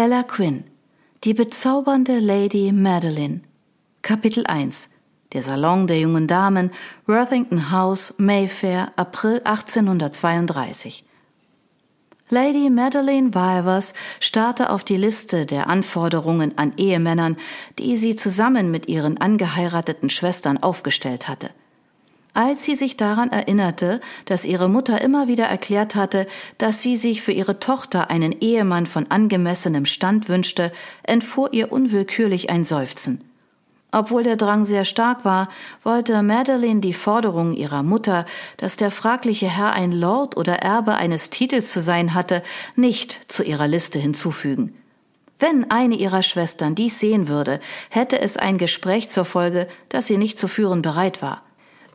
Ella Quinn, die bezaubernde Lady Madeline. Kapitel 1 Der Salon der jungen Damen, Worthington House, Mayfair, April 1832. Lady Madeleine Wilvers starrte auf die Liste der Anforderungen an Ehemännern, die sie zusammen mit ihren angeheirateten Schwestern aufgestellt hatte. Als sie sich daran erinnerte, dass ihre Mutter immer wieder erklärt hatte, dass sie sich für ihre Tochter einen Ehemann von angemessenem Stand wünschte, entfuhr ihr unwillkürlich ein Seufzen. Obwohl der Drang sehr stark war, wollte Madeline die Forderung ihrer Mutter, dass der fragliche Herr ein Lord oder Erbe eines Titels zu sein hatte, nicht zu ihrer Liste hinzufügen. Wenn eine ihrer Schwestern dies sehen würde, hätte es ein Gespräch zur Folge, das sie nicht zu führen bereit war.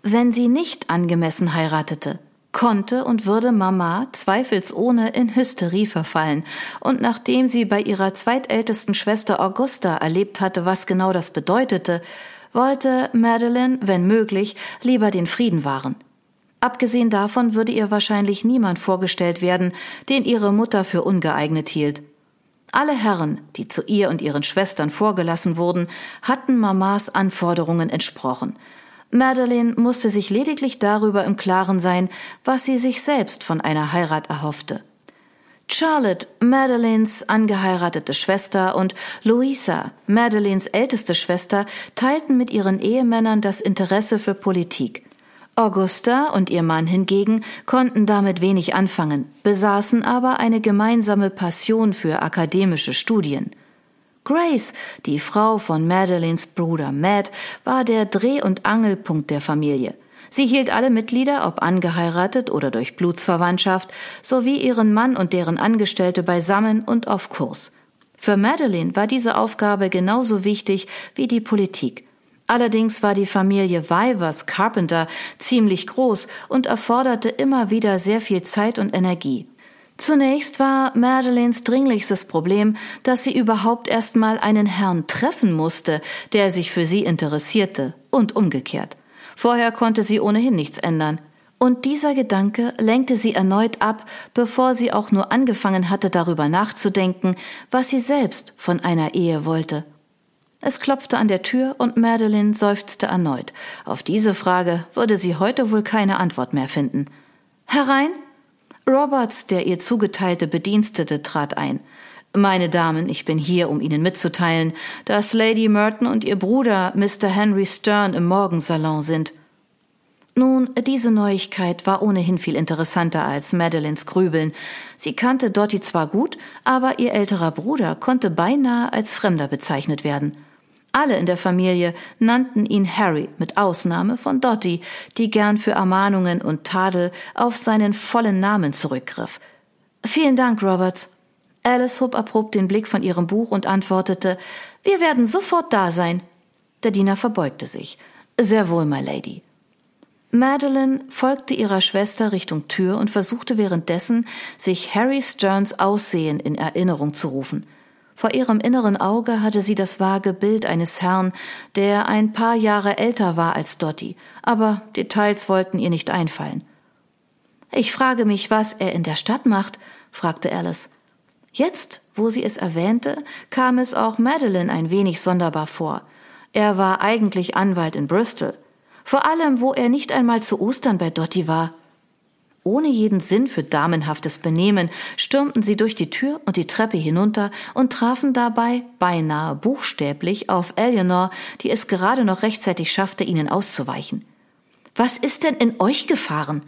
Wenn sie nicht angemessen heiratete, konnte und würde Mama zweifelsohne in Hysterie verfallen, und nachdem sie bei ihrer zweitältesten Schwester Augusta erlebt hatte, was genau das bedeutete, wollte Madeline, wenn möglich, lieber den Frieden wahren. Abgesehen davon würde ihr wahrscheinlich niemand vorgestellt werden, den ihre Mutter für ungeeignet hielt. Alle Herren, die zu ihr und ihren Schwestern vorgelassen wurden, hatten Mamas Anforderungen entsprochen, Madeline musste sich lediglich darüber im Klaren sein, was sie sich selbst von einer Heirat erhoffte. Charlotte, Madelines angeheiratete Schwester, und Louisa, Madelines älteste Schwester, teilten mit ihren Ehemännern das Interesse für Politik. Augusta und ihr Mann hingegen konnten damit wenig anfangen, besaßen aber eine gemeinsame Passion für akademische Studien. Grace, die Frau von Madelines Bruder Matt, war der Dreh- und Angelpunkt der Familie. Sie hielt alle Mitglieder, ob angeheiratet oder durch Blutsverwandtschaft, sowie ihren Mann und deren Angestellte beisammen und auf Kurs. Für Madeline war diese Aufgabe genauso wichtig wie die Politik. Allerdings war die Familie Vivers Carpenter ziemlich groß und erforderte immer wieder sehr viel Zeit und Energie. Zunächst war Madelines dringlichstes Problem, dass sie überhaupt erst mal einen Herrn treffen musste, der sich für sie interessierte, und umgekehrt. Vorher konnte sie ohnehin nichts ändern. Und dieser Gedanke lenkte sie erneut ab, bevor sie auch nur angefangen hatte, darüber nachzudenken, was sie selbst von einer Ehe wollte. Es klopfte an der Tür und Madeline seufzte erneut. Auf diese Frage würde sie heute wohl keine Antwort mehr finden. Herein? Roberts, der ihr zugeteilte Bedienstete, trat ein. Meine Damen, ich bin hier, um Ihnen mitzuteilen, dass Lady Merton und ihr Bruder Mr. Henry Stern im Morgensalon sind. Nun, diese Neuigkeit war ohnehin viel interessanter als Madelines Grübeln. Sie kannte Dottie zwar gut, aber ihr älterer Bruder konnte beinahe als Fremder bezeichnet werden. Alle in der Familie nannten ihn Harry, mit Ausnahme von Dottie, die gern für Ermahnungen und Tadel auf seinen vollen Namen zurückgriff. Vielen Dank, Roberts. Alice hob erprobt den Blick von ihrem Buch und antwortete, wir werden sofort da sein. Der Diener verbeugte sich. Sehr wohl, my Lady. Madeline folgte ihrer Schwester Richtung Tür und versuchte währenddessen, sich Harry Sterns Aussehen in Erinnerung zu rufen. Vor ihrem inneren Auge hatte sie das vage Bild eines Herrn, der ein paar Jahre älter war als Dottie, aber Details wollten ihr nicht einfallen. Ich frage mich, was er in der Stadt macht, fragte Alice. Jetzt, wo sie es erwähnte, kam es auch Madeline ein wenig sonderbar vor. Er war eigentlich Anwalt in Bristol. Vor allem, wo er nicht einmal zu Ostern bei Dottie war. Ohne jeden Sinn für damenhaftes Benehmen stürmten sie durch die Tür und die Treppe hinunter und trafen dabei beinahe buchstäblich auf Eleanor, die es gerade noch rechtzeitig schaffte, ihnen auszuweichen. Was ist denn in euch gefahren?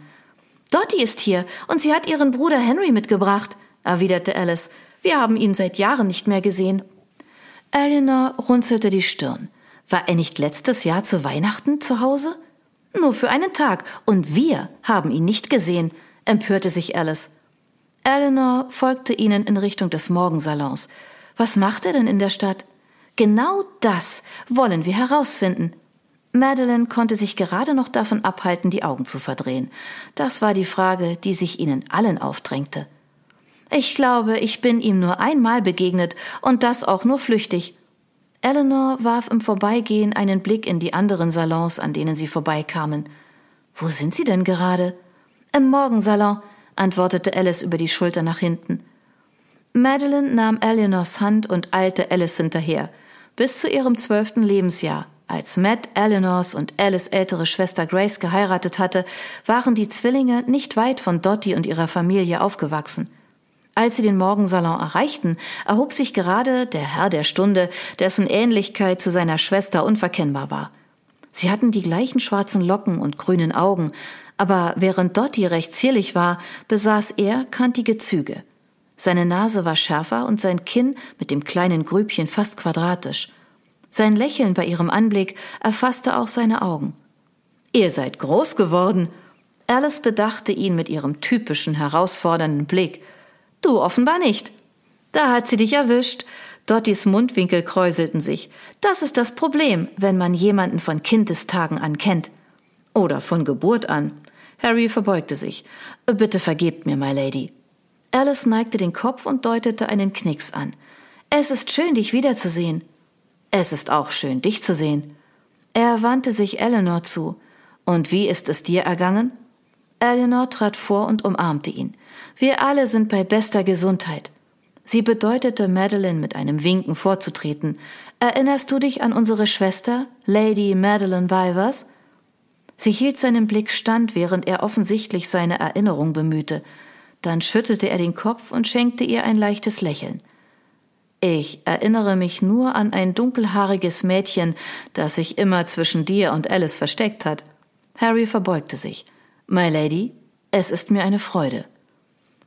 Dottie ist hier und sie hat ihren Bruder Henry mitgebracht, erwiderte Alice. Wir haben ihn seit Jahren nicht mehr gesehen. Eleanor runzelte die Stirn. War er nicht letztes Jahr zu Weihnachten zu Hause? Nur für einen Tag. Und wir haben ihn nicht gesehen, empörte sich Alice. Eleanor folgte ihnen in Richtung des Morgensalons. Was macht er denn in der Stadt? Genau das wollen wir herausfinden. Madeline konnte sich gerade noch davon abhalten, die Augen zu verdrehen. Das war die Frage, die sich ihnen allen aufdrängte. Ich glaube, ich bin ihm nur einmal begegnet und das auch nur flüchtig. Eleanor warf im Vorbeigehen einen Blick in die anderen Salons, an denen sie vorbeikamen. Wo sind Sie denn gerade? Im Morgensalon, antwortete Alice über die Schulter nach hinten. Madeline nahm Eleanors Hand und eilte Alice hinterher. Bis zu ihrem zwölften Lebensjahr, als Matt Eleanors und Alice ältere Schwester Grace geheiratet hatte, waren die Zwillinge nicht weit von Dottie und ihrer Familie aufgewachsen. Als sie den Morgensalon erreichten, erhob sich gerade der Herr der Stunde, dessen Ähnlichkeit zu seiner Schwester unverkennbar war. Sie hatten die gleichen schwarzen Locken und grünen Augen, aber während Dottie recht zierlich war, besaß er kantige Züge. Seine Nase war schärfer und sein Kinn mit dem kleinen Grübchen fast quadratisch. Sein Lächeln bei ihrem Anblick erfasste auch seine Augen. Ihr seid groß geworden. Alice bedachte ihn mit ihrem typischen herausfordernden Blick. Du offenbar nicht. Da hat sie dich erwischt. Dottis Mundwinkel kräuselten sich. Das ist das Problem, wenn man jemanden von Kindestagen an kennt. Oder von Geburt an. Harry verbeugte sich. Bitte vergebt mir, my lady. Alice neigte den Kopf und deutete einen Knicks an. Es ist schön, dich wiederzusehen. Es ist auch schön, dich zu sehen. Er wandte sich Eleanor zu. Und wie ist es dir ergangen? Eleanor trat vor und umarmte ihn. Wir alle sind bei bester Gesundheit. Sie bedeutete Madeline mit einem Winken vorzutreten. Erinnerst du dich an unsere Schwester, Lady Madeline Vivers? Sie hielt seinen Blick stand, während er offensichtlich seine Erinnerung bemühte. Dann schüttelte er den Kopf und schenkte ihr ein leichtes Lächeln. Ich erinnere mich nur an ein dunkelhaariges Mädchen, das sich immer zwischen dir und Alice versteckt hat. Harry verbeugte sich. My Lady, es ist mir eine Freude.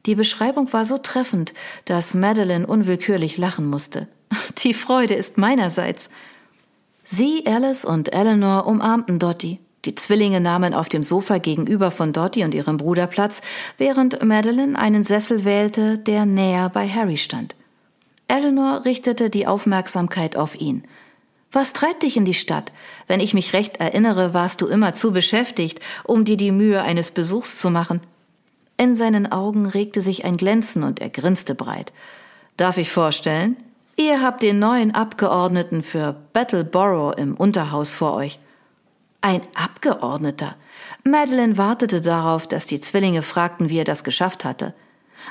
Die Beschreibung war so treffend, dass Madeline unwillkürlich lachen musste. Die Freude ist meinerseits. Sie, Alice und Eleanor umarmten Dottie. Die Zwillinge nahmen auf dem Sofa gegenüber von Dottie und ihrem Bruder Platz, während Madeline einen Sessel wählte, der näher bei Harry stand. Eleanor richtete die Aufmerksamkeit auf ihn. Was treibt dich in die Stadt? Wenn ich mich recht erinnere, warst du immer zu beschäftigt, um dir die Mühe eines Besuchs zu machen. In seinen Augen regte sich ein Glänzen und er grinste breit. Darf ich vorstellen? Ihr habt den neuen Abgeordneten für Battleborough im Unterhaus vor euch. Ein Abgeordneter. Madeline wartete darauf, dass die Zwillinge fragten, wie er das geschafft hatte.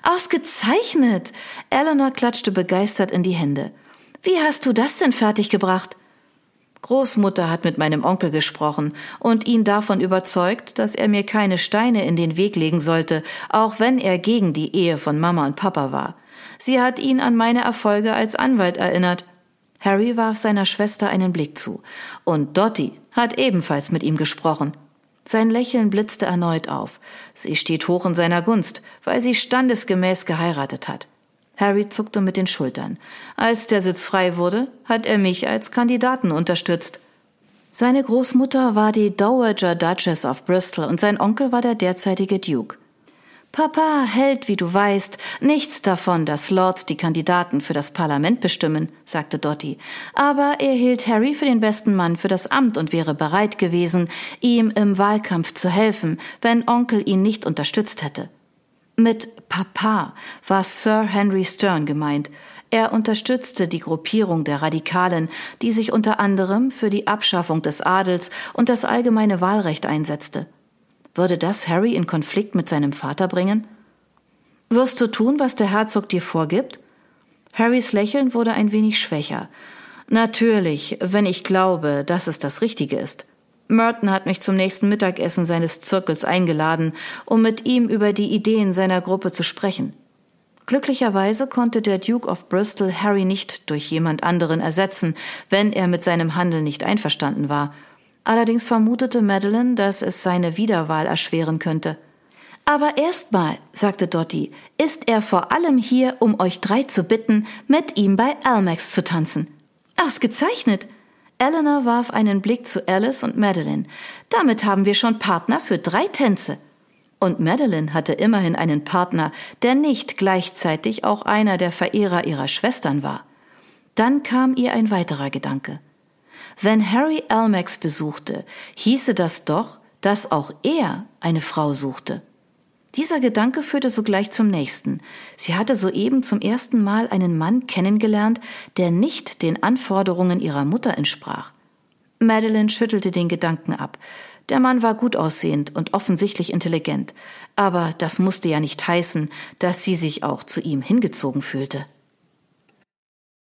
Ausgezeichnet! Eleanor klatschte begeistert in die Hände. Wie hast du das denn fertiggebracht? Großmutter hat mit meinem Onkel gesprochen und ihn davon überzeugt, dass er mir keine Steine in den Weg legen sollte, auch wenn er gegen die Ehe von Mama und Papa war. Sie hat ihn an meine Erfolge als Anwalt erinnert. Harry warf seiner Schwester einen Blick zu. Und Dottie hat ebenfalls mit ihm gesprochen. Sein Lächeln blitzte erneut auf. Sie steht hoch in seiner Gunst, weil sie standesgemäß geheiratet hat. Harry zuckte mit den Schultern. Als der Sitz frei wurde, hat er mich als Kandidaten unterstützt. Seine Großmutter war die Dowager Duchess of Bristol und sein Onkel war der derzeitige Duke. Papa hält, wie du weißt, nichts davon, dass Lords die Kandidaten für das Parlament bestimmen, sagte Dottie. Aber er hielt Harry für den besten Mann für das Amt und wäre bereit gewesen, ihm im Wahlkampf zu helfen, wenn Onkel ihn nicht unterstützt hätte. Mit Papa war Sir Henry Stern gemeint. Er unterstützte die Gruppierung der Radikalen, die sich unter anderem für die Abschaffung des Adels und das allgemeine Wahlrecht einsetzte. Würde das Harry in Konflikt mit seinem Vater bringen? Wirst du tun, was der Herzog dir vorgibt? Harrys Lächeln wurde ein wenig schwächer. Natürlich, wenn ich glaube, dass es das Richtige ist. Merton hat mich zum nächsten Mittagessen seines Zirkels eingeladen, um mit ihm über die Ideen seiner Gruppe zu sprechen. Glücklicherweise konnte der Duke of Bristol Harry nicht durch jemand anderen ersetzen, wenn er mit seinem Handeln nicht einverstanden war, Allerdings vermutete Madeline, dass es seine Wiederwahl erschweren könnte. Aber erstmal, sagte Dottie, ist er vor allem hier, um euch drei zu bitten, mit ihm bei Almax zu tanzen. Ausgezeichnet! Eleanor warf einen Blick zu Alice und Madeline. Damit haben wir schon Partner für drei Tänze. Und Madeline hatte immerhin einen Partner, der nicht gleichzeitig auch einer der Verehrer ihrer Schwestern war. Dann kam ihr ein weiterer Gedanke. Wenn Harry Almax besuchte, hieße das doch, dass auch er eine Frau suchte. Dieser Gedanke führte sogleich zum nächsten. Sie hatte soeben zum ersten Mal einen Mann kennengelernt, der nicht den Anforderungen ihrer Mutter entsprach. Madeline schüttelte den Gedanken ab. Der Mann war gut aussehend und offensichtlich intelligent, aber das musste ja nicht heißen, dass sie sich auch zu ihm hingezogen fühlte.